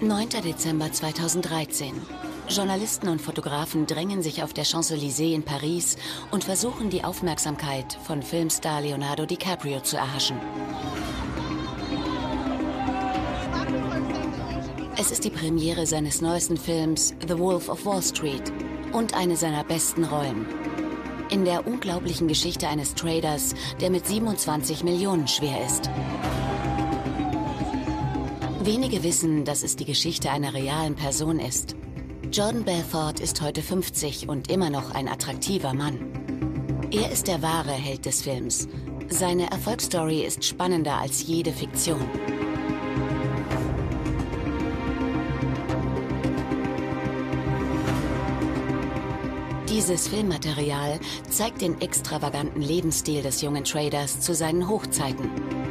9. Dezember 2013. Journalisten und Fotografen drängen sich auf der Champs-Élysées in Paris und versuchen die Aufmerksamkeit von Filmstar Leonardo DiCaprio zu erhaschen. Es ist die Premiere seines neuesten Films The Wolf of Wall Street und eine seiner besten Rollen. In der unglaublichen Geschichte eines Traders, der mit 27 Millionen schwer ist. Wenige wissen, dass es die Geschichte einer realen Person ist. Jordan Belfort ist heute 50 und immer noch ein attraktiver Mann. Er ist der wahre Held des Films. Seine Erfolgsstory ist spannender als jede Fiktion. Dieses Filmmaterial zeigt den extravaganten Lebensstil des jungen Traders zu seinen Hochzeiten.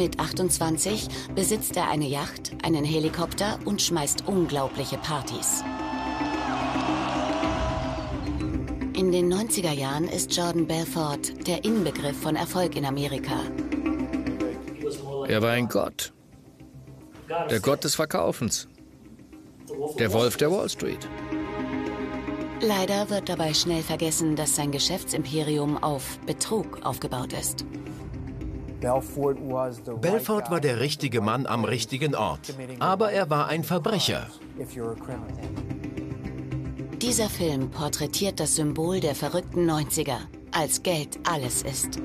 Mit 28 besitzt er eine Yacht, einen Helikopter und schmeißt unglaubliche Partys. In den 90er Jahren ist Jordan Belfort der Inbegriff von Erfolg in Amerika. Er war ein Gott. Der Gott des Verkaufens. Der Wolf der Wall Street. Leider wird dabei schnell vergessen, dass sein Geschäftsimperium auf Betrug aufgebaut ist. Belfort war der richtige Mann am richtigen Ort, aber er war ein Verbrecher. Dieser Film porträtiert das Symbol der verrückten 90er, als Geld alles ist.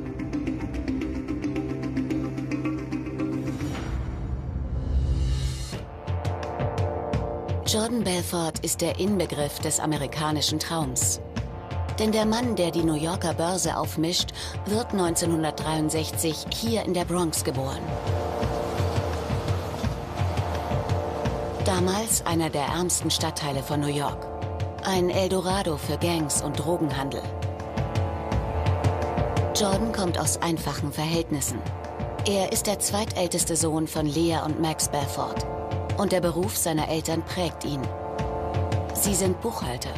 Jordan Belfort ist der Inbegriff des amerikanischen Traums. Denn der Mann, der die New Yorker Börse aufmischt, wird 1963 hier in der Bronx geboren. Damals einer der ärmsten Stadtteile von New York. Ein Eldorado für Gangs und Drogenhandel. Jordan kommt aus einfachen Verhältnissen. Er ist der zweitälteste Sohn von Lea und Max Belfort. Und der Beruf seiner Eltern prägt ihn. Sie sind Buchhalter.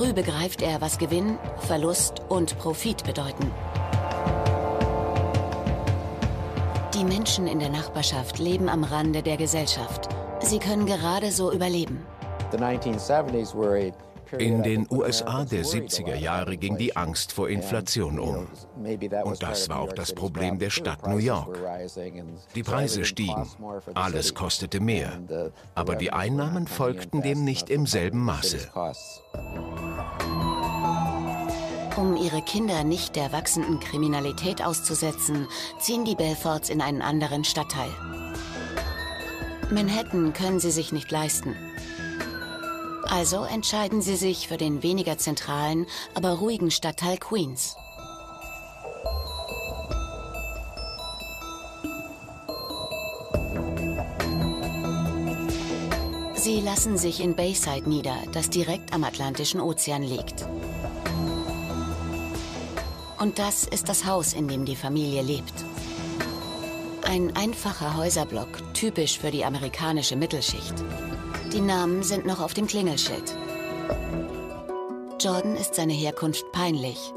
Früh begreift er, was Gewinn, Verlust und Profit bedeuten. Die Menschen in der Nachbarschaft leben am Rande der Gesellschaft. Sie können gerade so überleben. In den USA der 70er Jahre ging die Angst vor Inflation um. Und das war auch das Problem der Stadt New York. Die Preise stiegen, alles kostete mehr, aber die Einnahmen folgten dem nicht im selben Maße. Um ihre Kinder nicht der wachsenden Kriminalität auszusetzen, ziehen die Belforts in einen anderen Stadtteil. Manhattan können sie sich nicht leisten. Also entscheiden sie sich für den weniger zentralen, aber ruhigen Stadtteil Queens. Sie lassen sich in Bayside nieder, das direkt am Atlantischen Ozean liegt. Und das ist das Haus, in dem die Familie lebt. Ein einfacher Häuserblock, typisch für die amerikanische Mittelschicht. Die Namen sind noch auf dem Klingelschild. Jordan ist seine Herkunft peinlich.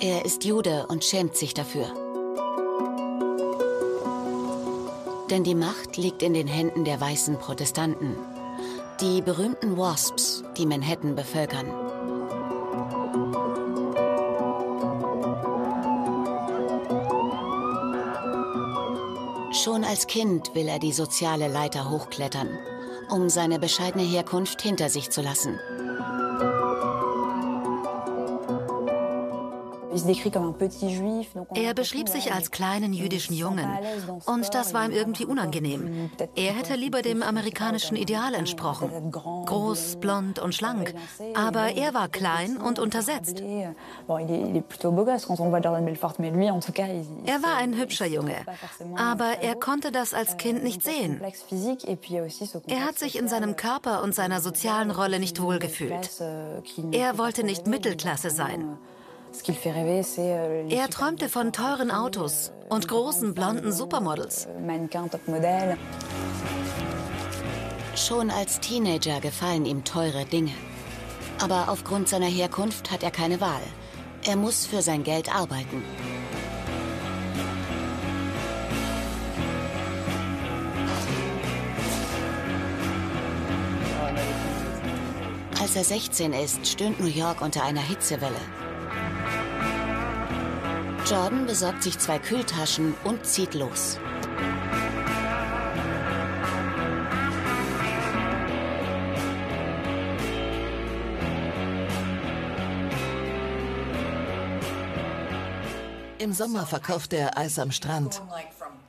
Er ist Jude und schämt sich dafür. Denn die Macht liegt in den Händen der weißen Protestanten. Die berühmten Wasps, die Manhattan bevölkern. Schon als Kind will er die soziale Leiter hochklettern, um seine bescheidene Herkunft hinter sich zu lassen. Er beschrieb sich als kleinen jüdischen Jungen und das war ihm irgendwie unangenehm. Er hätte lieber dem amerikanischen Ideal entsprochen. Groß, blond und schlank. Aber er war klein und untersetzt. Er war ein hübscher Junge, aber er konnte das als Kind nicht sehen. Er hat sich in seinem Körper und seiner sozialen Rolle nicht wohlgefühlt. Er wollte nicht Mittelklasse sein. Er träumte von teuren Autos und großen blonden Supermodels. Schon als Teenager gefallen ihm teure Dinge. Aber aufgrund seiner Herkunft hat er keine Wahl. Er muss für sein Geld arbeiten. Als er 16 ist, stöhnt New York unter einer Hitzewelle. Jordan besorgt sich zwei Kühltaschen und zieht los. Im Sommer verkaufte er Eis am Strand.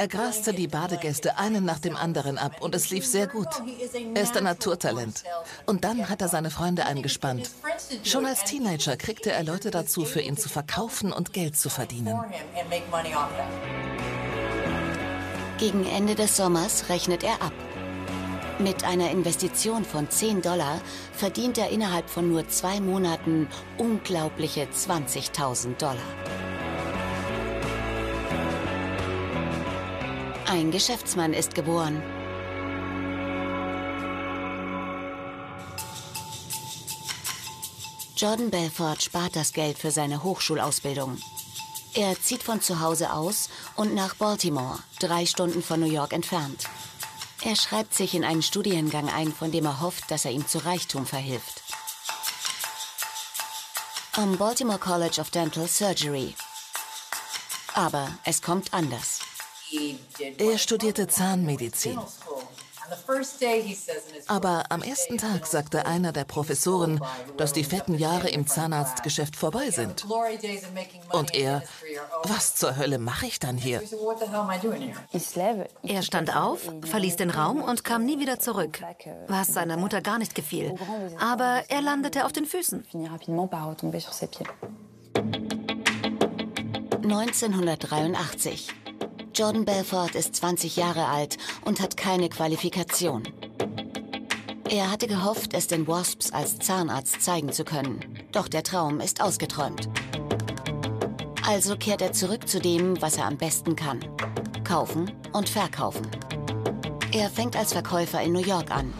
Er graste die Badegäste einen nach dem anderen ab und es lief sehr gut. Er ist ein Naturtalent. Und dann hat er seine Freunde eingespannt. Schon als Teenager kriegte er Leute dazu, für ihn zu verkaufen und Geld zu verdienen. Gegen Ende des Sommers rechnet er ab. Mit einer Investition von 10 Dollar verdient er innerhalb von nur zwei Monaten unglaubliche 20.000 Dollar. Ein Geschäftsmann ist geboren. Jordan Belfort spart das Geld für seine Hochschulausbildung. Er zieht von zu Hause aus und nach Baltimore, drei Stunden von New York entfernt. Er schreibt sich in einen Studiengang ein, von dem er hofft, dass er ihm zu Reichtum verhilft. Am Baltimore College of Dental Surgery. Aber es kommt anders. Er studierte Zahnmedizin. Aber am ersten Tag sagte einer der Professoren, dass die fetten Jahre im Zahnarztgeschäft vorbei sind. Und er, was zur Hölle mache ich dann hier? Er stand auf, verließ den Raum und kam nie wieder zurück, was seiner Mutter gar nicht gefiel. Aber er landete auf den Füßen. 1983. Jordan Belfort ist 20 Jahre alt und hat keine Qualifikation. Er hatte gehofft, es den Wasps als Zahnarzt zeigen zu können. Doch der Traum ist ausgeträumt. Also kehrt er zurück zu dem, was er am besten kann. Kaufen und verkaufen. Er fängt als Verkäufer in New York an.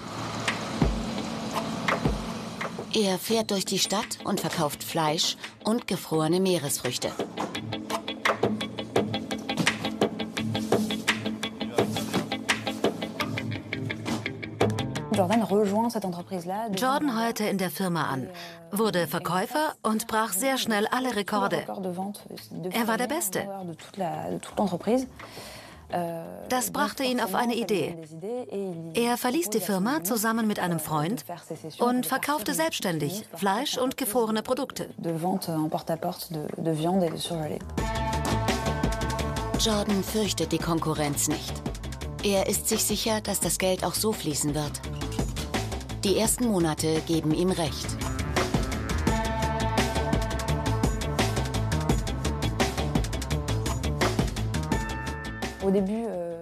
Er fährt durch die Stadt und verkauft Fleisch und gefrorene Meeresfrüchte. Jordan heuerte in der Firma an, wurde Verkäufer und brach sehr schnell alle Rekorde. Er war der Beste. Das brachte ihn auf eine Idee. Er verließ die Firma zusammen mit einem Freund und verkaufte selbstständig Fleisch und gefrorene Produkte. Jordan fürchtet die Konkurrenz nicht. Er ist sich sicher, dass das Geld auch so fließen wird. Die ersten Monate geben ihm recht.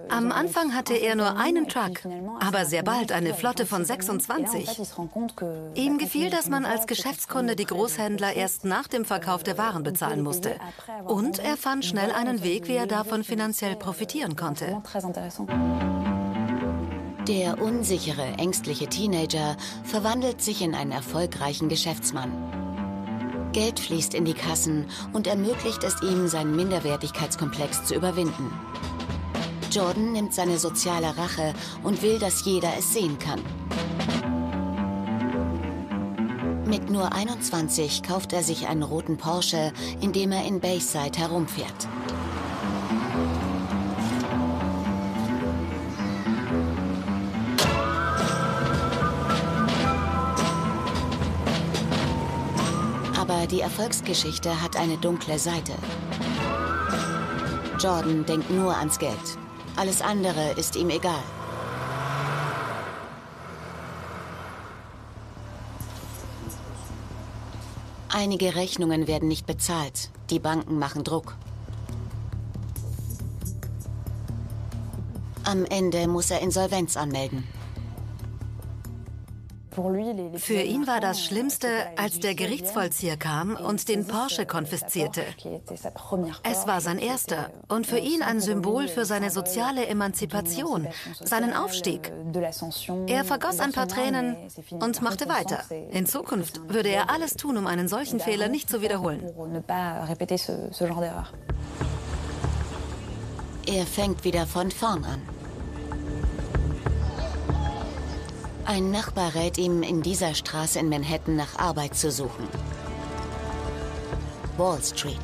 Am Anfang hatte er nur einen Truck, aber sehr bald eine Flotte von 26. Ihm gefiel, dass man als Geschäftskunde die Großhändler erst nach dem Verkauf der Waren bezahlen musste. Und er fand schnell einen Weg, wie er davon finanziell profitieren konnte. Der unsichere, ängstliche Teenager verwandelt sich in einen erfolgreichen Geschäftsmann. Geld fließt in die Kassen und ermöglicht es ihm, seinen Minderwertigkeitskomplex zu überwinden. Jordan nimmt seine soziale Rache und will, dass jeder es sehen kann. Mit nur 21 kauft er sich einen roten Porsche, in dem er in Bayside herumfährt. Die Erfolgsgeschichte hat eine dunkle Seite. Jordan denkt nur ans Geld. Alles andere ist ihm egal. Einige Rechnungen werden nicht bezahlt. Die Banken machen Druck. Am Ende muss er Insolvenz anmelden. Für ihn war das Schlimmste, als der Gerichtsvollzieher kam und den Porsche konfiszierte. Es war sein erster und für ihn ein Symbol für seine soziale Emanzipation, seinen Aufstieg. Er vergoss ein paar Tränen und machte weiter. In Zukunft würde er alles tun, um einen solchen Fehler nicht zu wiederholen. Er fängt wieder von vorn an. Ein Nachbar rät ihm, in dieser Straße in Manhattan nach Arbeit zu suchen. Wall Street.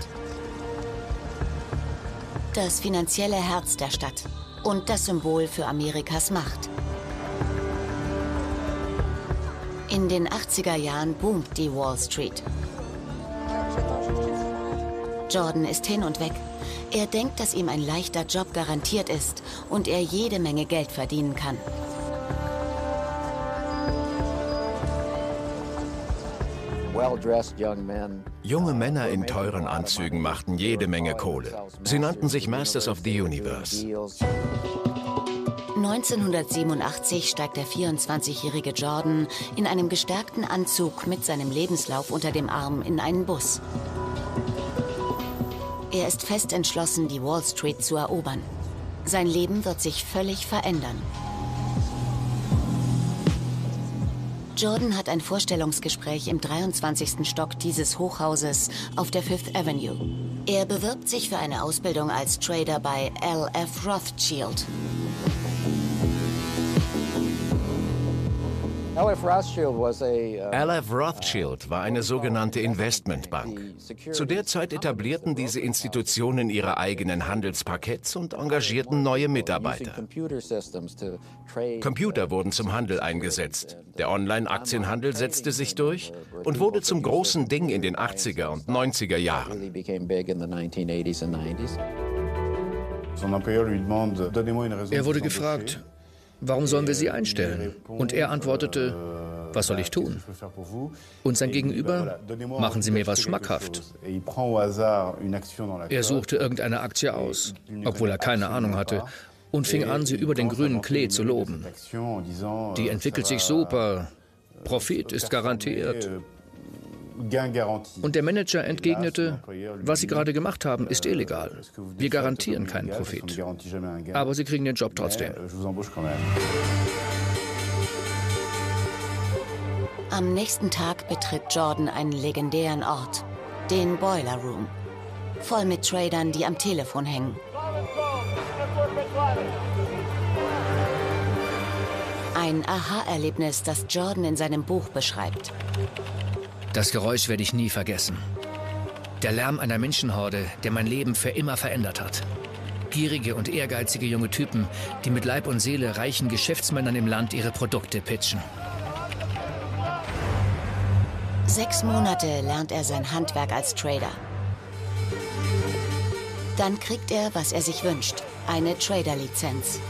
Das finanzielle Herz der Stadt und das Symbol für Amerikas Macht. In den 80er Jahren boomt die Wall Street. Jordan ist hin und weg. Er denkt, dass ihm ein leichter Job garantiert ist und er jede Menge Geld verdienen kann. Junge Männer in teuren Anzügen machten jede Menge Kohle. Sie nannten sich Masters of the Universe. 1987 steigt der 24-jährige Jordan in einem gestärkten Anzug mit seinem Lebenslauf unter dem Arm in einen Bus. Er ist fest entschlossen, die Wall Street zu erobern. Sein Leben wird sich völlig verändern. Jordan hat ein Vorstellungsgespräch im 23. Stock dieses Hochhauses auf der Fifth Avenue. Er bewirbt sich für eine Ausbildung als Trader bei LF Rothschild. LF uh, Rothschild war eine sogenannte Investmentbank. Zu der Zeit etablierten diese Institutionen ihre eigenen Handelsparketts und engagierten neue Mitarbeiter. Computer wurden zum Handel eingesetzt. Der Online-Aktienhandel setzte sich durch und wurde zum großen Ding in den 80er und 90er Jahren. Er wurde gefragt, warum sollen wir sie einstellen? Und er antwortete, was soll ich tun? Und sein Gegenüber, machen Sie mir was schmackhaft. Er suchte irgendeine Aktie aus, obwohl er keine Ahnung hatte, und fing an, sie über den grünen Klee zu loben. Die entwickelt sich super, Profit ist garantiert. Und der Manager entgegnete, was Sie gerade gemacht haben, ist illegal. Wir garantieren keinen Profit. Aber Sie kriegen den Job trotzdem. Am nächsten Tag betritt Jordan einen legendären Ort, den Boiler Room. Voll mit Tradern, die am Telefon hängen. Ein Aha-Erlebnis, das Jordan in seinem Buch beschreibt. Das Geräusch werde ich nie vergessen. Der Lärm einer Menschenhorde, der mein Leben für immer verändert hat. Gierige und ehrgeizige junge Typen, die mit Leib und Seele reichen Geschäftsmännern im Land ihre Produkte pitchen. Sechs Monate lernt er sein Handwerk als Trader. Dann kriegt er, was er sich wünscht, eine Trader-Lizenz.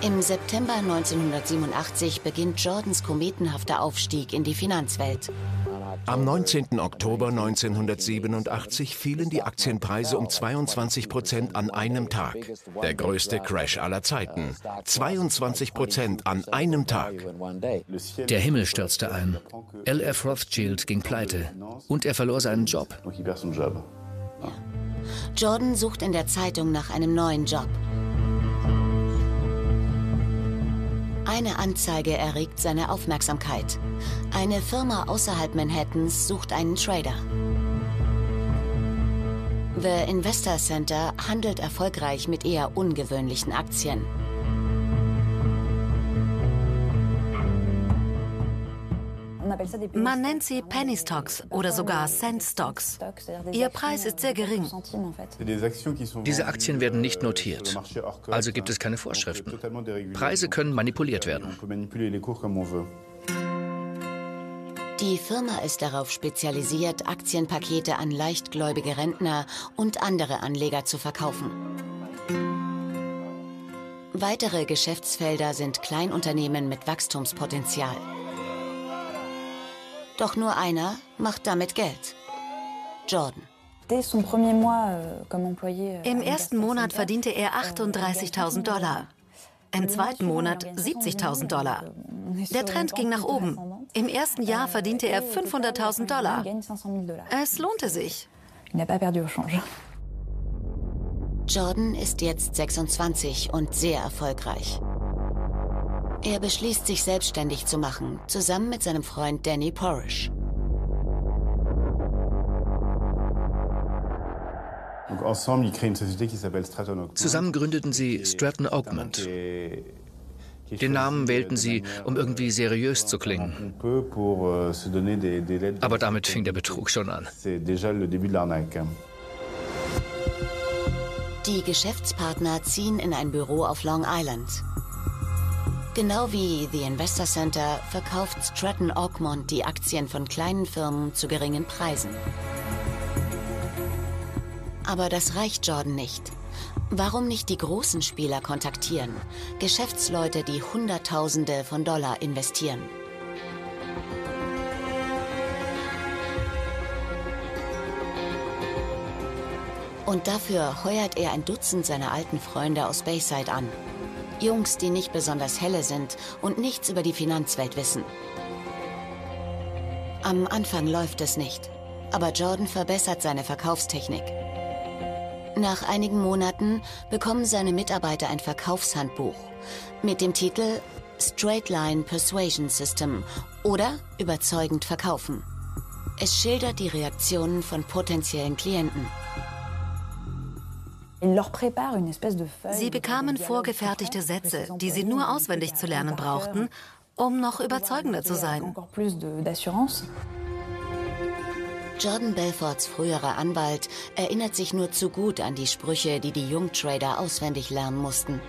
Im September 1987 beginnt Jordans kometenhafter Aufstieg in die Finanzwelt. Am 19. Oktober 1987 fielen die Aktienpreise um 22 Prozent an einem Tag. Der größte Crash aller Zeiten. 22 Prozent an einem Tag. Der Himmel stürzte ein. LF Rothschild ging pleite und er verlor seinen Job. Jordan sucht in der Zeitung nach einem neuen Job. Eine Anzeige erregt seine Aufmerksamkeit. Eine Firma außerhalb Manhattans sucht einen Trader. The Investor Center handelt erfolgreich mit eher ungewöhnlichen Aktien. Man nennt sie Penny Stocks oder sogar Cent Stocks. Ihr Preis ist sehr gering. Diese Aktien werden nicht notiert, also gibt es keine Vorschriften. Preise können manipuliert werden. Die Firma ist darauf spezialisiert, Aktienpakete an leichtgläubige Rentner und andere Anleger zu verkaufen. Weitere Geschäftsfelder sind Kleinunternehmen mit Wachstumspotenzial. Doch nur einer macht damit Geld. Jordan. Euh, Im ersten Monat verdiente er 38.000 Dollar. Im zweiten Monat 70.000 Dollar. Der Trend ging nach oben. Im ersten Jahr verdiente er 500.000 Dollar. Es lohnte sich. Jordan ist jetzt 26 und sehr erfolgreich. Er beschließt, sich selbstständig zu machen, zusammen mit seinem Freund Danny Porish. Zusammen gründeten sie Stratton Oakmont. Den Namen wählten sie, um irgendwie seriös zu klingen. Aber damit fing der Betrug schon an. Die Geschäftspartner ziehen in ein Büro auf Long Island. Genau wie The Investor Center verkauft Stratton Oakmont die Aktien von kleinen Firmen zu geringen Preisen. Aber das reicht Jordan nicht. Warum nicht die großen Spieler kontaktieren? Geschäftsleute, die Hunderttausende von Dollar investieren. Und dafür heuert er ein Dutzend seiner alten Freunde aus Bayside an. Jungs, die nicht besonders helle sind und nichts über die Finanzwelt wissen. Am Anfang läuft es nicht, aber Jordan verbessert seine Verkaufstechnik. Nach einigen Monaten bekommen seine Mitarbeiter ein Verkaufshandbuch mit dem Titel Straight Line Persuasion System oder Überzeugend verkaufen. Es schildert die Reaktionen von potenziellen Klienten. Sie bekamen vorgefertigte Sätze, die sie nur auswendig zu lernen brauchten, um noch überzeugender zu sein. Jordan Belforts früherer Anwalt erinnert sich nur zu gut an die Sprüche, die die Jungtrader auswendig lernen mussten.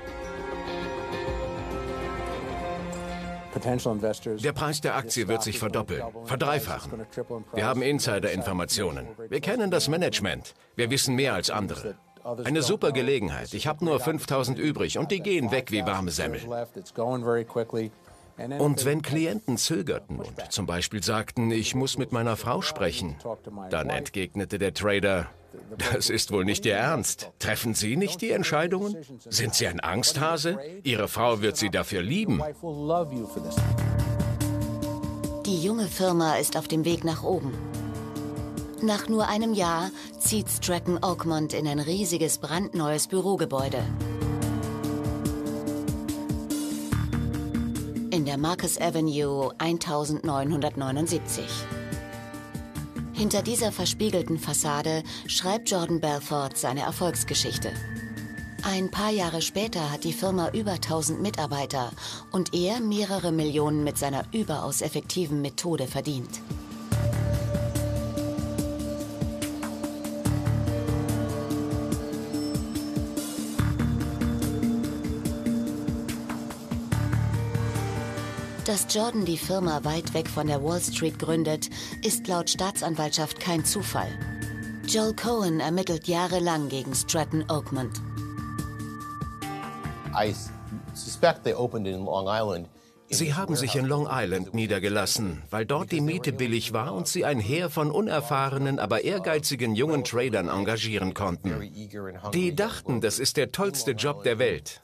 Der Preis der Aktie wird sich verdoppeln, verdreifachen. Wir haben Insider-Informationen. Wir kennen das Management. Wir wissen mehr als andere. Eine super Gelegenheit. Ich habe nur 5000 übrig und die gehen weg wie warme Semmel. Und wenn Klienten zögerten und zum Beispiel sagten, ich muss mit meiner Frau sprechen, dann entgegnete der Trader, das ist wohl nicht Ihr Ernst. Treffen Sie nicht die Entscheidungen? Sind Sie ein Angsthase? Ihre Frau wird Sie dafür lieben. Die junge Firma ist auf dem Weg nach oben. Nach nur einem Jahr zieht Stratton Oakmont in ein riesiges brandneues Bürogebäude. in der Marcus Avenue 1979. Hinter dieser verspiegelten Fassade schreibt Jordan Belfort seine Erfolgsgeschichte. Ein paar Jahre später hat die Firma über 1000 Mitarbeiter und er mehrere Millionen mit seiner überaus effektiven Methode verdient. Dass Jordan die Firma weit weg von der Wall Street gründet, ist laut Staatsanwaltschaft kein Zufall. Joel Cohen ermittelt jahrelang gegen Stratton Oakmont. I suspect they opened in Long Island Sie haben sich in Long Island niedergelassen, weil dort die Miete billig war und sie ein Heer von unerfahrenen, aber ehrgeizigen jungen Tradern engagieren konnten. Die dachten, das ist der tollste Job der Welt.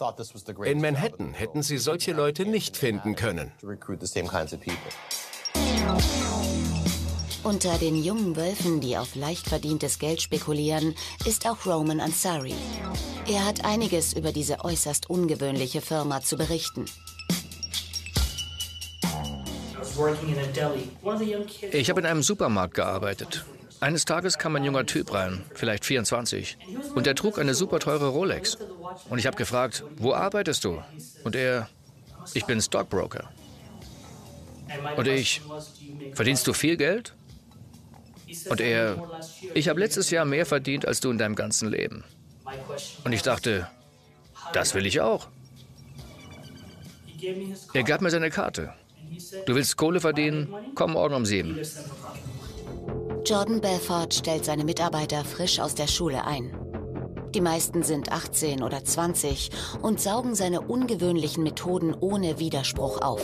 In Manhattan hätten sie solche Leute nicht finden können. Unter den jungen Wölfen, die auf leicht verdientes Geld spekulieren, ist auch Roman Ansari. Er hat einiges über diese äußerst ungewöhnliche Firma zu berichten. Ich habe in einem Supermarkt gearbeitet. Eines Tages kam ein junger Typ rein, vielleicht 24, und er trug eine super teure Rolex. Und ich habe gefragt, wo arbeitest du? Und er, ich bin Stockbroker. Und ich, verdienst du viel Geld? Und er, ich habe letztes Jahr mehr verdient als du in deinem ganzen Leben. Und ich dachte, das will ich auch. Er gab mir seine Karte. Du willst Kohle verdienen? Komm morgen um sieben. Jordan Belfort stellt seine Mitarbeiter frisch aus der Schule ein. Die meisten sind 18 oder 20 und saugen seine ungewöhnlichen Methoden ohne Widerspruch auf.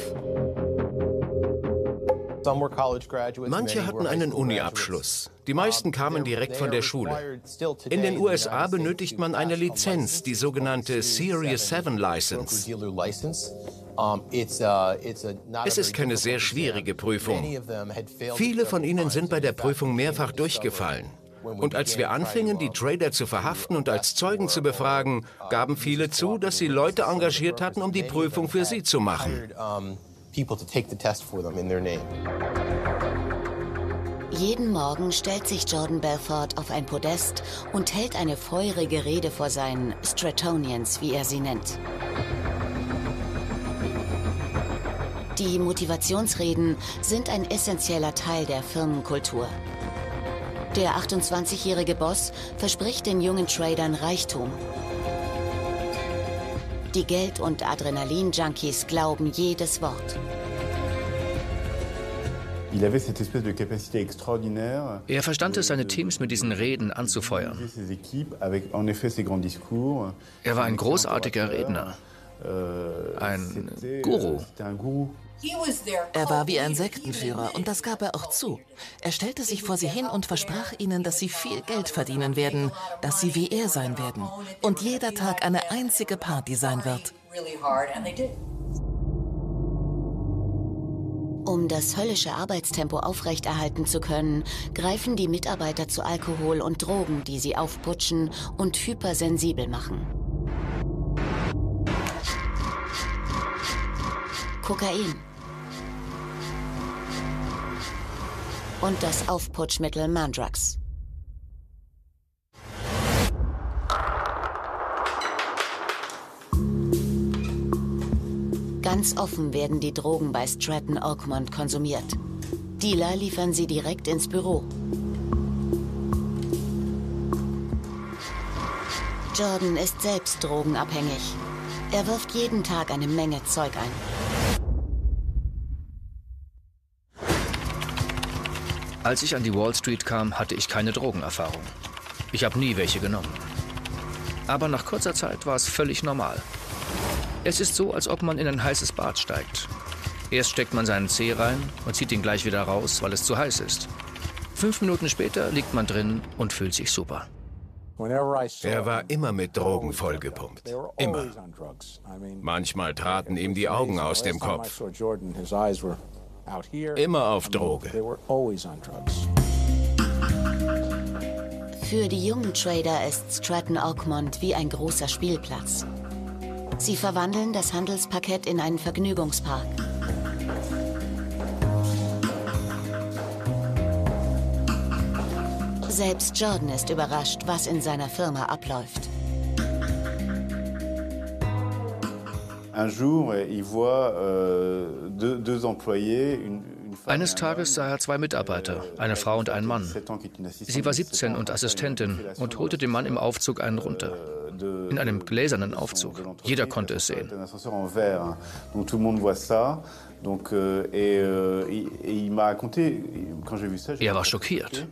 Manche hatten einen Uni-Abschluss. Die meisten kamen direkt von der Schule. In den USA benötigt man eine Lizenz, die sogenannte Series 7 License. Es ist keine sehr schwierige Prüfung. Viele von ihnen sind bei der Prüfung mehrfach durchgefallen. Und als wir anfingen, die Trader zu verhaften und als Zeugen zu befragen, gaben viele zu, dass sie Leute engagiert hatten, um die Prüfung für sie zu machen. Jeden Morgen stellt sich Jordan Belfort auf ein Podest und hält eine feurige Rede vor seinen Stratonians, wie er sie nennt. Die Motivationsreden sind ein essentieller Teil der Firmenkultur. Der 28-jährige Boss verspricht den jungen Tradern Reichtum. Die Geld- und Adrenalin-Junkies glauben jedes Wort. Er verstand es, seine Teams mit diesen Reden anzufeuern. Er war ein großartiger Redner, euh, ein Guru. Er war wie ein Sektenführer und das gab er auch zu. Er stellte sich vor sie hin und versprach ihnen, dass sie viel Geld verdienen werden, dass sie wie er sein werden und jeder Tag eine einzige Party sein wird. Um das höllische Arbeitstempo aufrechterhalten zu können, greifen die Mitarbeiter zu Alkohol und Drogen, die sie aufputschen und hypersensibel machen. Kokain. Und das Aufputschmittel Mandrax. Ganz offen werden die Drogen bei Stratton Oakmont konsumiert. Dealer liefern sie direkt ins Büro. Jordan ist selbst drogenabhängig. Er wirft jeden Tag eine Menge Zeug ein. Als ich an die Wall Street kam, hatte ich keine Drogenerfahrung. Ich habe nie welche genommen. Aber nach kurzer Zeit war es völlig normal. Es ist so, als ob man in ein heißes Bad steigt. Erst steckt man seinen Zeh rein und zieht ihn gleich wieder raus, weil es zu heiß ist. Fünf Minuten später liegt man drin und fühlt sich super. Er war immer mit Drogen vollgepumpt. Immer. Manchmal traten ihm die Augen aus dem Kopf. Immer auf Droge. Für die jungen Trader ist Stratton Oakmont wie ein großer Spielplatz. Sie verwandeln das Handelsparkett in einen Vergnügungspark. Selbst Jordan ist überrascht, was in seiner Firma abläuft. Un jour, il voit euh, eines Tages sah er zwei Mitarbeiter, eine Frau und einen Mann. Sie war 17 und Assistentin und holte dem Mann im Aufzug einen runter. In einem gläsernen Aufzug. Jeder konnte es sehen. Er war schockiert.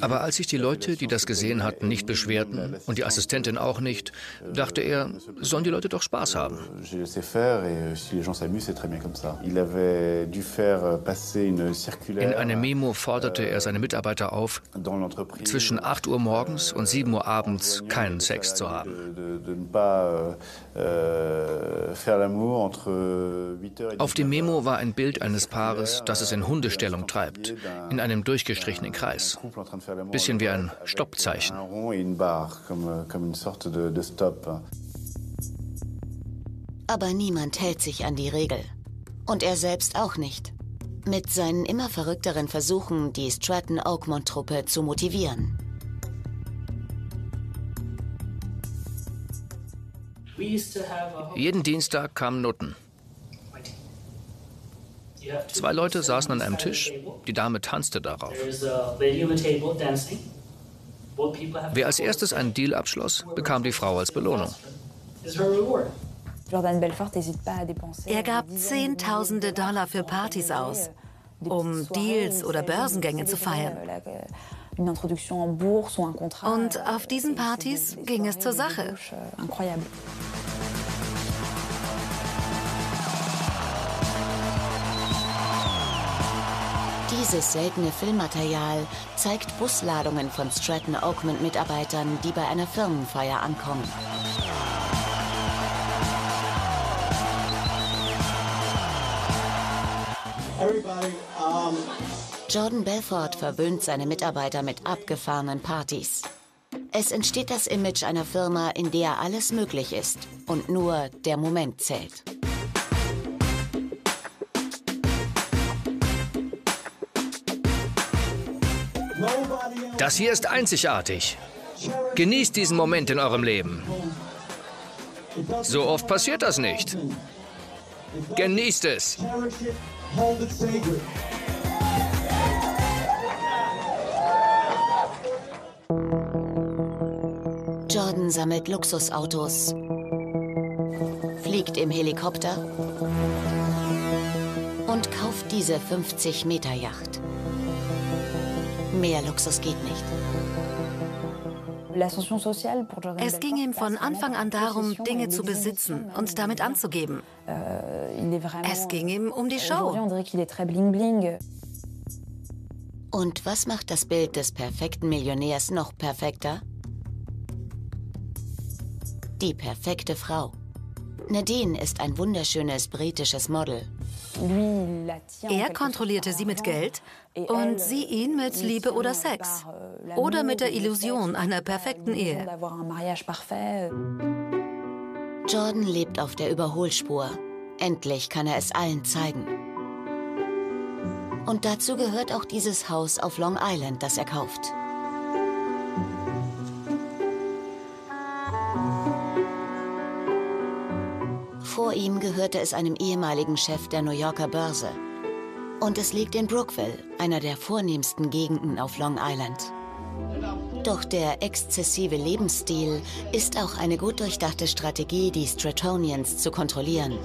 Aber als sich die Leute, die das gesehen hatten, nicht beschwerten und die Assistentin auch nicht, dachte er, sollen die Leute doch Spaß haben. In einem Memo forderte er seine Mitarbeiter auf, zwischen 8 Uhr morgens und 7 Uhr abends keinen Sex zu haben. Auf dem Memo war ein Bild eines Paares, das es in Hundestellung Stellung treibt, in einem durchgestrichenen Kreis. Bisschen wie ein Stoppzeichen. Aber niemand hält sich an die Regel. Und er selbst auch nicht. Mit seinen immer verrückteren Versuchen, die Stratton Oakmont-Truppe zu motivieren. Jeden Dienstag kamen Nutten. Zwei Leute saßen an einem Tisch, die Dame tanzte darauf. Wer als erstes einen Deal abschloss, bekam die Frau als Belohnung. Er gab Zehntausende Dollar für Partys aus, um Deals oder Börsengänge zu feiern. Und auf diesen Partys ging es zur Sache. Dieses seltene Filmmaterial zeigt Busladungen von Stratton Oakmont-Mitarbeitern, die bei einer Firmenfeier ankommen. Jordan Belfort verwöhnt seine Mitarbeiter mit abgefahrenen Partys. Es entsteht das Image einer Firma, in der alles möglich ist und nur der Moment zählt. Das hier ist einzigartig. Genießt diesen Moment in eurem Leben. So oft passiert das nicht. Genießt es. Jordan sammelt Luxusautos, fliegt im Helikopter und kauft diese 50-Meter-Yacht. Mehr Luxus geht nicht. Es ging ihm von Anfang an darum, Dinge zu besitzen und damit anzugeben. Es ging ihm um die Show. Und was macht das Bild des perfekten Millionärs noch perfekter? Die perfekte Frau. Nadine ist ein wunderschönes britisches Model. Er kontrollierte sie mit Geld und sie ihn mit Liebe oder Sex. Oder mit der Illusion einer perfekten Ehe. Jordan lebt auf der Überholspur. Endlich kann er es allen zeigen. Und dazu gehört auch dieses Haus auf Long Island, das er kauft. Vor ihm gehörte es einem ehemaligen Chef der New Yorker Börse. Und es liegt in Brookville, einer der vornehmsten Gegenden auf Long Island. Doch der exzessive Lebensstil ist auch eine gut durchdachte Strategie, die Stratonians zu kontrollieren.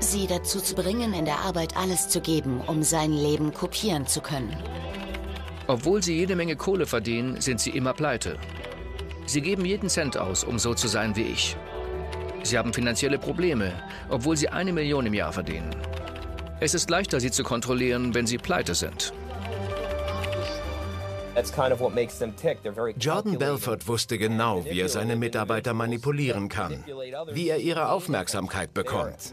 Sie dazu zu bringen, in der Arbeit alles zu geben, um sein Leben kopieren zu können. Obwohl sie jede Menge Kohle verdienen, sind sie immer pleite. Sie geben jeden Cent aus, um so zu sein wie ich. Sie haben finanzielle Probleme, obwohl sie eine Million im Jahr verdienen. Es ist leichter, sie zu kontrollieren, wenn sie pleite sind. Jordan Belfort wusste genau, wie er seine Mitarbeiter manipulieren kann, wie er ihre Aufmerksamkeit bekommt.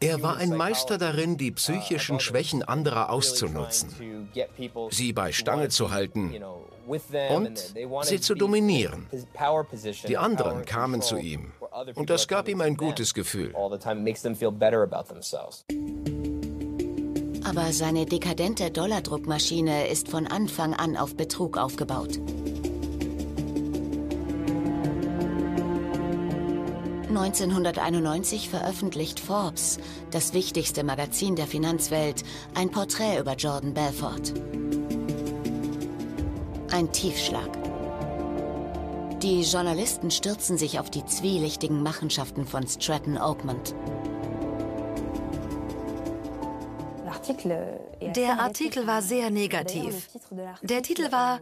Er war ein Meister darin, die psychischen Schwächen anderer auszunutzen, sie bei Stange zu halten und sie zu dominieren. Die anderen kamen zu ihm und das gab ihm ein gutes Gefühl. Aber seine dekadente Dollardruckmaschine ist von Anfang an auf Betrug aufgebaut. 1991 veröffentlicht Forbes, das wichtigste Magazin der Finanzwelt, ein Porträt über Jordan Belfort. Ein Tiefschlag. Die Journalisten stürzen sich auf die zwielichtigen Machenschaften von Stratton Oakmont. Der Artikel war sehr negativ. Der Titel war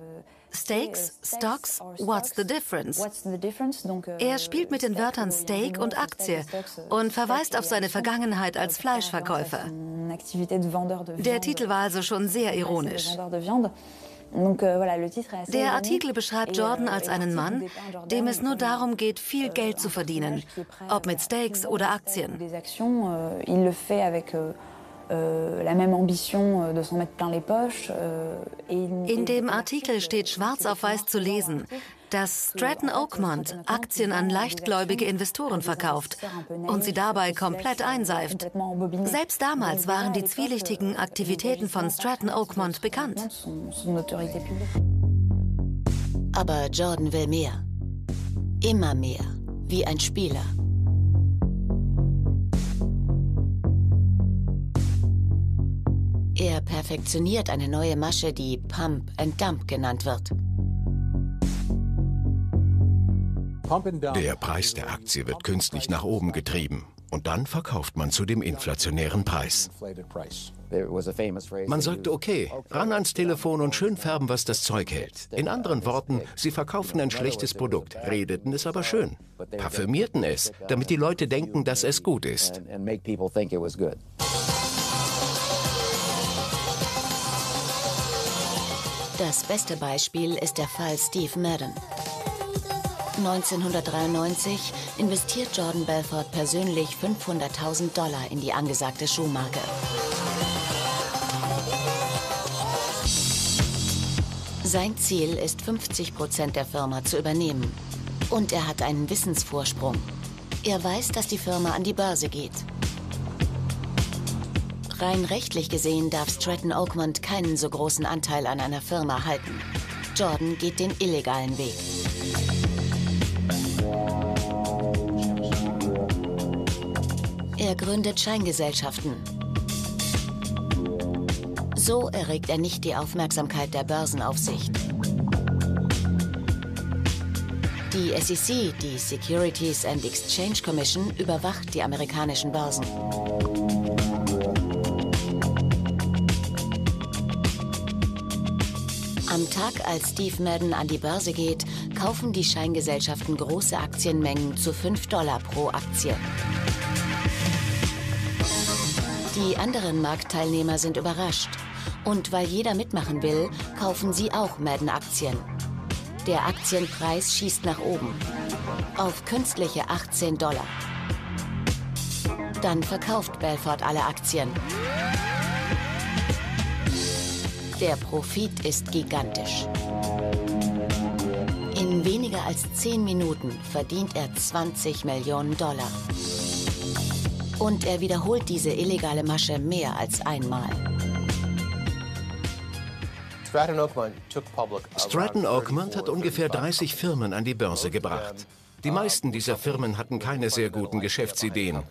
Steaks, Stocks, What's the Difference? Er spielt mit den Wörtern Steak und Aktie und verweist auf seine Vergangenheit als Fleischverkäufer. Der Titel war also schon sehr ironisch. Der Artikel beschreibt Jordan als einen Mann, dem es nur darum geht, viel Geld zu verdienen, ob mit Steaks oder Aktien. Euh, euh, In dem Artikel steht schwarz auf weiß zu lesen, dass Stratton Oakmont Aktien an leichtgläubige Investoren verkauft und sie dabei komplett einseift. Selbst damals waren die zwielichtigen Aktivitäten von Stratton Oakmont bekannt. Aber Jordan will mehr. Immer mehr. Wie ein Spieler. Er perfektioniert eine neue Masche, die Pump and Dump genannt wird. Der Preis der Aktie wird künstlich nach oben getrieben und dann verkauft man zu dem inflationären Preis. Man sagte, okay, ran ans Telefon und schön färben, was das Zeug hält. In anderen Worten, sie verkauften ein schlechtes Produkt, redeten es aber schön, parfümierten es, damit die Leute denken, dass es gut ist. Das beste Beispiel ist der Fall Steve Madden. 1993 investiert Jordan Belfort persönlich 500.000 Dollar in die angesagte Schuhmarke. Sein Ziel ist, 50 Prozent der Firma zu übernehmen. Und er hat einen Wissensvorsprung. Er weiß, dass die Firma an die Börse geht. Rein rechtlich gesehen darf Stratton Oakmont keinen so großen Anteil an einer Firma halten. Jordan geht den illegalen Weg. Er gründet Scheingesellschaften. So erregt er nicht die Aufmerksamkeit der Börsenaufsicht. Die SEC, die Securities and Exchange Commission, überwacht die amerikanischen Börsen. Am Tag, als Steve Madden an die Börse geht, kaufen die Scheingesellschaften große Aktienmengen zu 5 Dollar pro Aktie. Die anderen Marktteilnehmer sind überrascht. Und weil jeder mitmachen will, kaufen sie auch Madden-Aktien. Der Aktienpreis schießt nach oben. Auf künstliche 18 Dollar. Dann verkauft Belfort alle Aktien. Der Profit ist gigantisch. In weniger als 10 Minuten verdient er 20 Millionen Dollar. Und er wiederholt diese illegale Masche mehr als einmal. Stratton Oakmont hat ungefähr 30 Firmen an die Börse gebracht. Die meisten dieser Firmen hatten keine sehr guten Geschäftsideen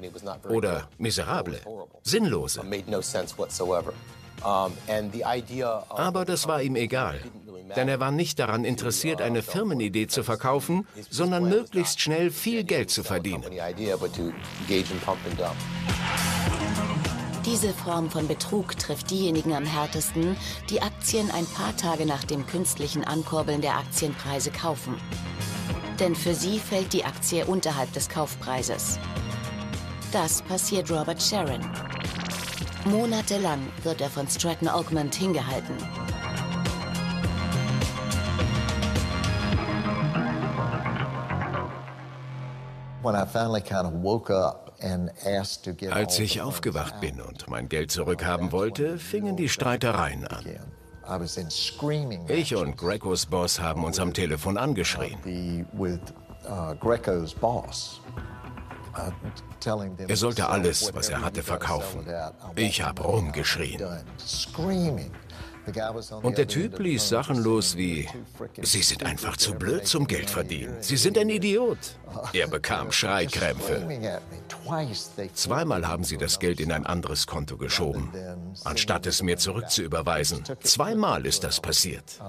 oder miserable, sinnlose. Aber das war ihm egal, denn er war nicht daran interessiert, eine Firmenidee zu verkaufen, sondern möglichst schnell viel Geld zu verdienen. Diese Form von Betrug trifft diejenigen am härtesten, die Aktien ein paar Tage nach dem künstlichen Ankurbeln der Aktienpreise kaufen. Denn für sie fällt die Aktie unterhalb des Kaufpreises. Das passiert Robert Sharon. Monatelang wird er von Stratton Oakmont hingehalten. When I finally kind of woke up als ich aufgewacht bin und mein Geld zurückhaben wollte, fingen die Streitereien an. Ich und Grecos Boss haben uns am Telefon angeschrien. Er sollte alles, was er hatte, verkaufen. Ich habe rumgeschrien. Und der Typ ließ Sachen los wie, Sie sind einfach zu blöd zum Geld verdienen. Sie sind ein Idiot. Er bekam Schreikrämpfe. Zweimal haben sie das Geld in ein anderes Konto geschoben, anstatt es mir zurückzuüberweisen. Zweimal ist das passiert.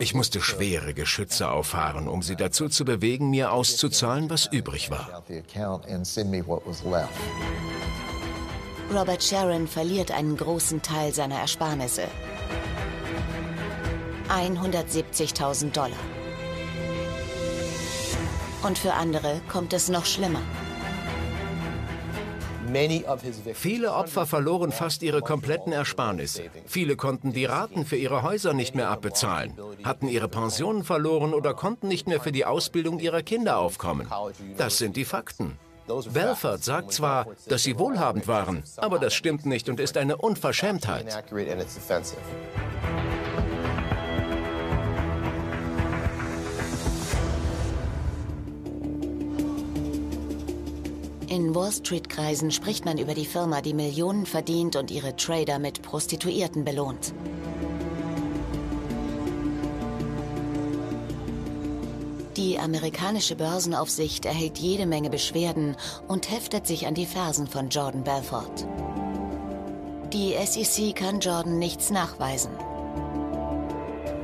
Ich musste schwere Geschütze auffahren, um sie dazu zu bewegen, mir auszuzahlen, was übrig war. Robert Sharon verliert einen großen Teil seiner Ersparnisse. 170.000 Dollar. Und für andere kommt es noch schlimmer. Viele Opfer verloren fast ihre kompletten Ersparnisse. Viele konnten die Raten für ihre Häuser nicht mehr abbezahlen, hatten ihre Pensionen verloren oder konnten nicht mehr für die Ausbildung ihrer Kinder aufkommen. Das sind die Fakten. Belfort sagt zwar, dass sie wohlhabend waren, aber das stimmt nicht und ist eine Unverschämtheit. In Wall Street-Kreisen spricht man über die Firma, die Millionen verdient und ihre Trader mit Prostituierten belohnt. Die amerikanische Börsenaufsicht erhält jede Menge Beschwerden und heftet sich an die Fersen von Jordan Belfort. Die SEC kann Jordan nichts nachweisen.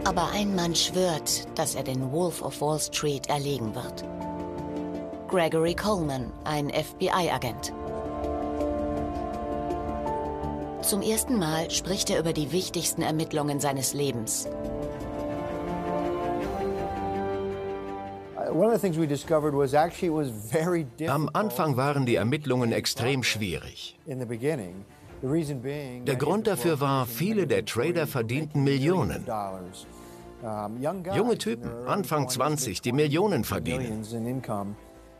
Aber ein Mann schwört, dass er den Wolf of Wall Street erlegen wird. Gregory Coleman, ein FBI-Agent. Zum ersten Mal spricht er über die wichtigsten Ermittlungen seines Lebens. Am Anfang waren die Ermittlungen extrem schwierig. Der Grund dafür war, viele der Trader verdienten Millionen. Junge Typen, Anfang 20, die Millionen verdienen.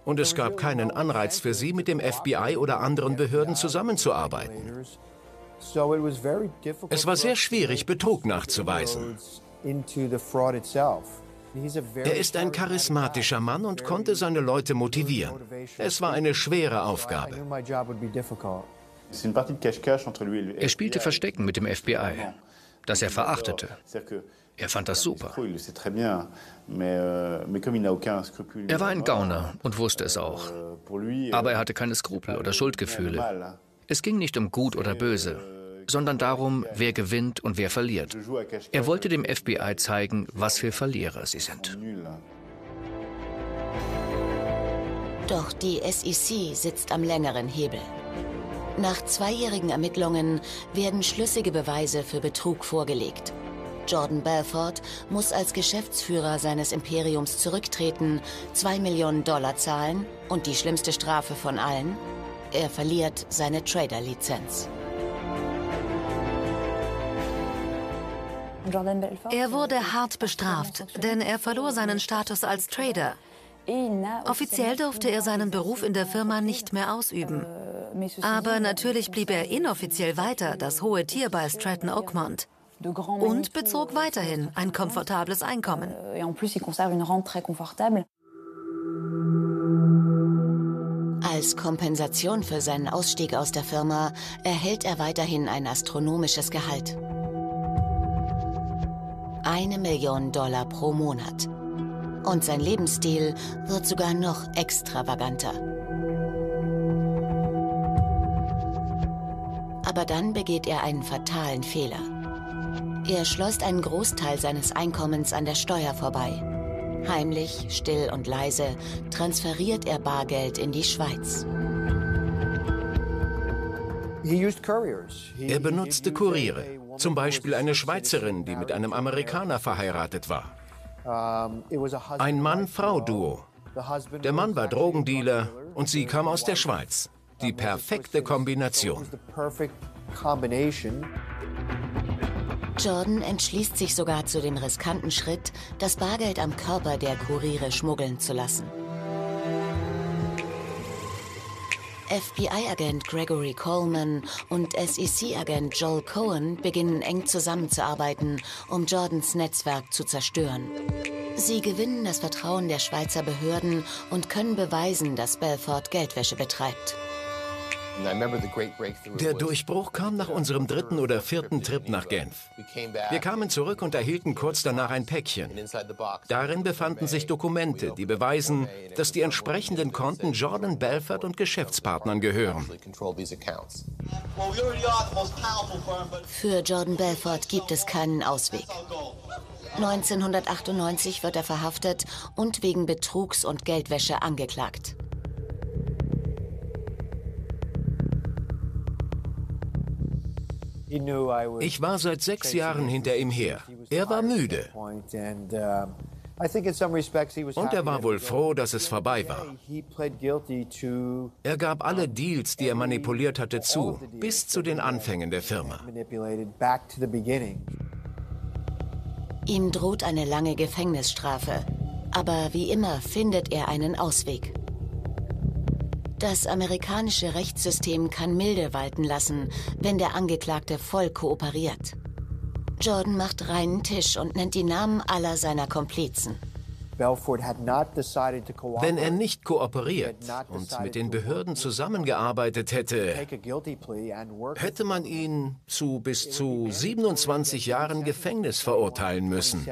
Und es gab keinen Anreiz für sie, mit dem FBI oder anderen Behörden zusammenzuarbeiten. Es war sehr schwierig, Betrug nachzuweisen. Er ist ein charismatischer Mann und konnte seine Leute motivieren. Es war eine schwere Aufgabe. Er spielte Verstecken mit dem FBI, das er verachtete. Er fand das super. Er war ein Gauner und wusste es auch. Aber er hatte keine Skrupel oder Schuldgefühle. Es ging nicht um gut oder böse, sondern darum, wer gewinnt und wer verliert. Er wollte dem FBI zeigen, was für Verlierer sie sind. Doch die SEC sitzt am längeren Hebel. Nach zweijährigen Ermittlungen werden schlüssige Beweise für Betrug vorgelegt. Jordan Belfort muss als Geschäftsführer seines Imperiums zurücktreten, zwei Millionen Dollar zahlen und die schlimmste Strafe von allen, er verliert seine Trader-Lizenz. Er wurde hart bestraft, denn er verlor seinen Status als Trader. Offiziell durfte er seinen Beruf in der Firma nicht mehr ausüben. Aber natürlich blieb er inoffiziell weiter das hohe Tier bei Stratton Oakmont und bezog weiterhin ein komfortables Einkommen. Als Kompensation für seinen Ausstieg aus der Firma erhält er weiterhin ein astronomisches Gehalt. Eine Million Dollar pro Monat. Und sein Lebensstil wird sogar noch extravaganter. Aber dann begeht er einen fatalen Fehler. Er schleust einen Großteil seines Einkommens an der Steuer vorbei. Heimlich, still und leise transferiert er Bargeld in die Schweiz. Er benutzte Kuriere, zum Beispiel eine Schweizerin, die mit einem Amerikaner verheiratet war. Ein Mann-Frau-Duo. Der Mann war Drogendealer und sie kam aus der Schweiz. Die perfekte Kombination. Jordan entschließt sich sogar zu dem riskanten Schritt, das Bargeld am Körper der Kuriere schmuggeln zu lassen. FBI-Agent Gregory Coleman und SEC-Agent Joel Cohen beginnen eng zusammenzuarbeiten, um Jordans Netzwerk zu zerstören. Sie gewinnen das Vertrauen der Schweizer Behörden und können beweisen, dass Belfort Geldwäsche betreibt. Der Durchbruch kam nach unserem dritten oder vierten Trip nach Genf. Wir kamen zurück und erhielten kurz danach ein Päckchen. Darin befanden sich Dokumente, die beweisen, dass die entsprechenden Konten Jordan Belfort und Geschäftspartnern gehören. Für Jordan Belfort gibt es keinen Ausweg. 1998 wird er verhaftet und wegen Betrugs und Geldwäsche angeklagt. Ich war seit sechs Jahren hinter ihm her. Er war müde. Und er war wohl froh, dass es vorbei war. Er gab alle Deals, die er manipuliert hatte, zu, bis zu den Anfängen der Firma. Ihm droht eine lange Gefängnisstrafe. Aber wie immer findet er einen Ausweg. Das amerikanische Rechtssystem kann milde walten lassen, wenn der Angeklagte voll kooperiert. Jordan macht reinen Tisch und nennt die Namen aller seiner Komplizen. Wenn er nicht kooperiert und mit den Behörden zusammengearbeitet hätte, hätte man ihn zu bis zu 27 Jahren Gefängnis verurteilen müssen.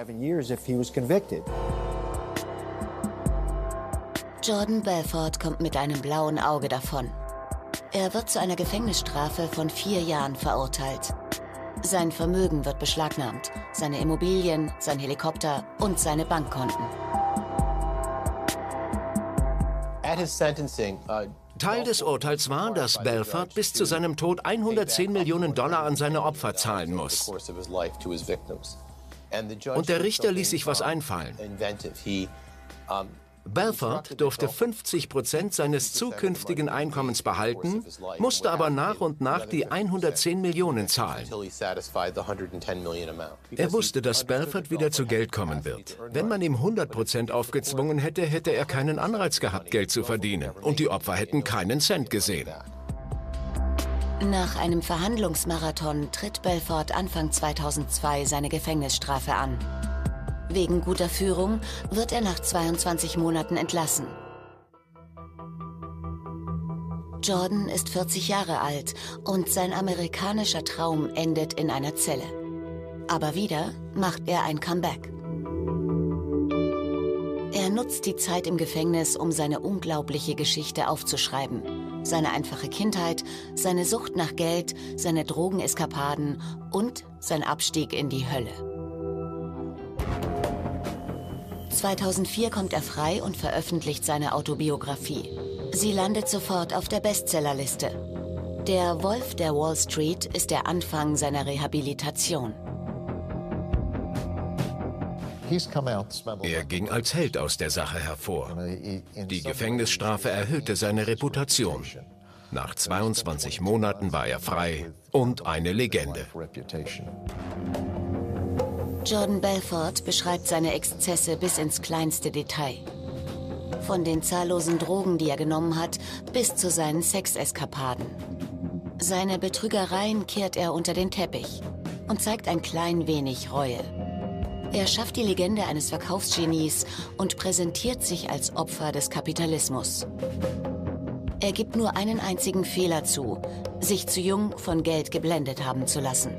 Jordan Belfort kommt mit einem blauen Auge davon. Er wird zu einer Gefängnisstrafe von vier Jahren verurteilt. Sein Vermögen wird beschlagnahmt, seine Immobilien, sein Helikopter und seine Bankkonten. Uh, Teil des Urteils war, dass Belfort bis zu seinem Tod 110 Millionen Dollar an seine Opfer zahlen muss. Und der Richter ließ sich was einfallen. Belfort durfte 50 Prozent seines zukünftigen Einkommens behalten, musste aber nach und nach die 110 Millionen zahlen. Er wusste, dass Belfort wieder zu Geld kommen wird. Wenn man ihm 100 Prozent aufgezwungen hätte, hätte er keinen Anreiz gehabt, Geld zu verdienen. Und die Opfer hätten keinen Cent gesehen. Nach einem Verhandlungsmarathon tritt Belfort Anfang 2002 seine Gefängnisstrafe an. Wegen guter Führung wird er nach 22 Monaten entlassen. Jordan ist 40 Jahre alt und sein amerikanischer Traum endet in einer Zelle. Aber wieder macht er ein Comeback. Er nutzt die Zeit im Gefängnis, um seine unglaubliche Geschichte aufzuschreiben. Seine einfache Kindheit, seine Sucht nach Geld, seine Drogeneskapaden und sein Abstieg in die Hölle. 2004 kommt er frei und veröffentlicht seine Autobiografie. Sie landet sofort auf der Bestsellerliste. Der Wolf der Wall Street ist der Anfang seiner Rehabilitation. Er ging als Held aus der Sache hervor. Die Gefängnisstrafe erhöhte seine Reputation. Nach 22 Monaten war er frei und eine Legende. Jordan Belfort beschreibt seine Exzesse bis ins kleinste Detail. Von den zahllosen Drogen, die er genommen hat, bis zu seinen Sexeskapaden. Seine Betrügereien kehrt er unter den Teppich und zeigt ein klein wenig Reue. Er schafft die Legende eines Verkaufsgenies und präsentiert sich als Opfer des Kapitalismus. Er gibt nur einen einzigen Fehler zu, sich zu jung von Geld geblendet haben zu lassen.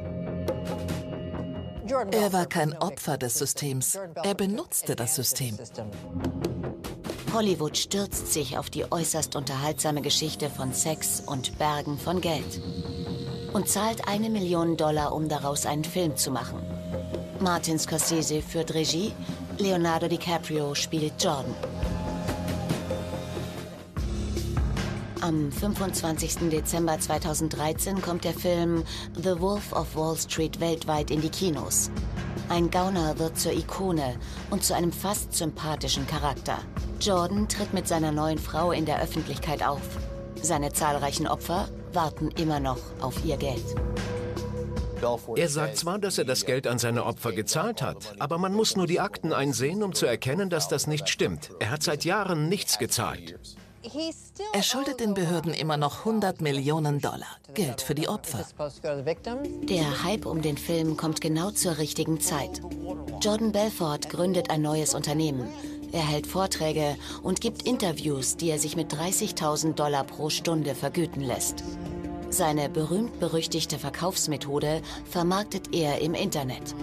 Er war kein Opfer des Systems, er benutzte das System. Hollywood stürzt sich auf die äußerst unterhaltsame Geschichte von Sex und Bergen von Geld und zahlt eine Million Dollar, um daraus einen Film zu machen. Martin Scorsese führt Regie, Leonardo DiCaprio spielt Jordan. Am 25. Dezember 2013 kommt der Film The Wolf of Wall Street weltweit in die Kinos. Ein Gauner wird zur Ikone und zu einem fast sympathischen Charakter. Jordan tritt mit seiner neuen Frau in der Öffentlichkeit auf. Seine zahlreichen Opfer warten immer noch auf ihr Geld. Er sagt zwar, dass er das Geld an seine Opfer gezahlt hat, aber man muss nur die Akten einsehen, um zu erkennen, dass das nicht stimmt. Er hat seit Jahren nichts gezahlt. Er schuldet den Behörden immer noch 100 Millionen Dollar. Geld für die Opfer. Der Hype um den Film kommt genau zur richtigen Zeit. Jordan Belfort gründet ein neues Unternehmen. Er hält Vorträge und gibt Interviews, die er sich mit 30.000 Dollar pro Stunde vergüten lässt. Seine berühmt-berüchtigte Verkaufsmethode vermarktet er im Internet.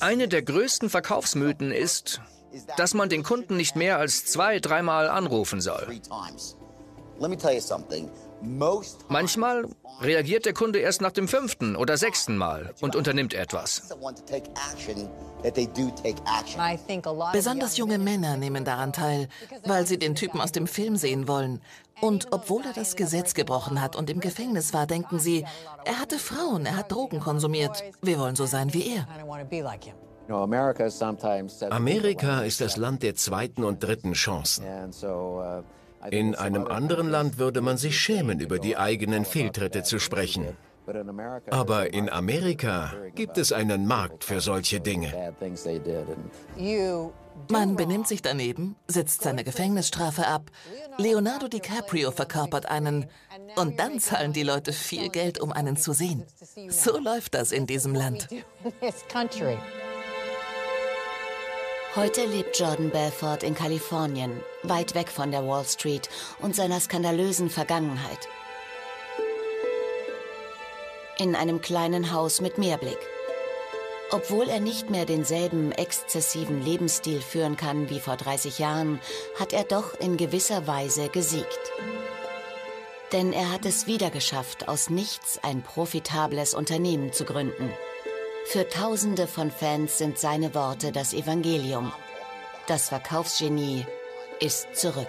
Eine der größten Verkaufsmythen ist, dass man den Kunden nicht mehr als zwei, dreimal anrufen soll. Manchmal reagiert der Kunde erst nach dem fünften oder sechsten Mal und unternimmt etwas. Besonders junge Männer nehmen daran teil, weil sie den Typen aus dem Film sehen wollen. Und obwohl er das Gesetz gebrochen hat und im Gefängnis war, denken sie, er hatte Frauen, er hat Drogen konsumiert. Wir wollen so sein wie er. Amerika ist das Land der zweiten und dritten Chancen. In einem anderen Land würde man sich schämen, über die eigenen Fehltritte zu sprechen. Aber in Amerika gibt es einen Markt für solche Dinge. Man benimmt sich daneben, sitzt seine Gefängnisstrafe ab. Leonardo DiCaprio verkörpert einen. Und dann zahlen die Leute viel Geld, um einen zu sehen. So läuft das in diesem Land. Heute lebt Jordan Belfort in Kalifornien, weit weg von der Wall Street und seiner skandalösen Vergangenheit. In einem kleinen Haus mit Meerblick. Obwohl er nicht mehr denselben exzessiven Lebensstil führen kann wie vor 30 Jahren, hat er doch in gewisser Weise gesiegt. Denn er hat es wieder geschafft, aus nichts ein profitables Unternehmen zu gründen. Für Tausende von Fans sind seine Worte das Evangelium. Das Verkaufsgenie ist zurück.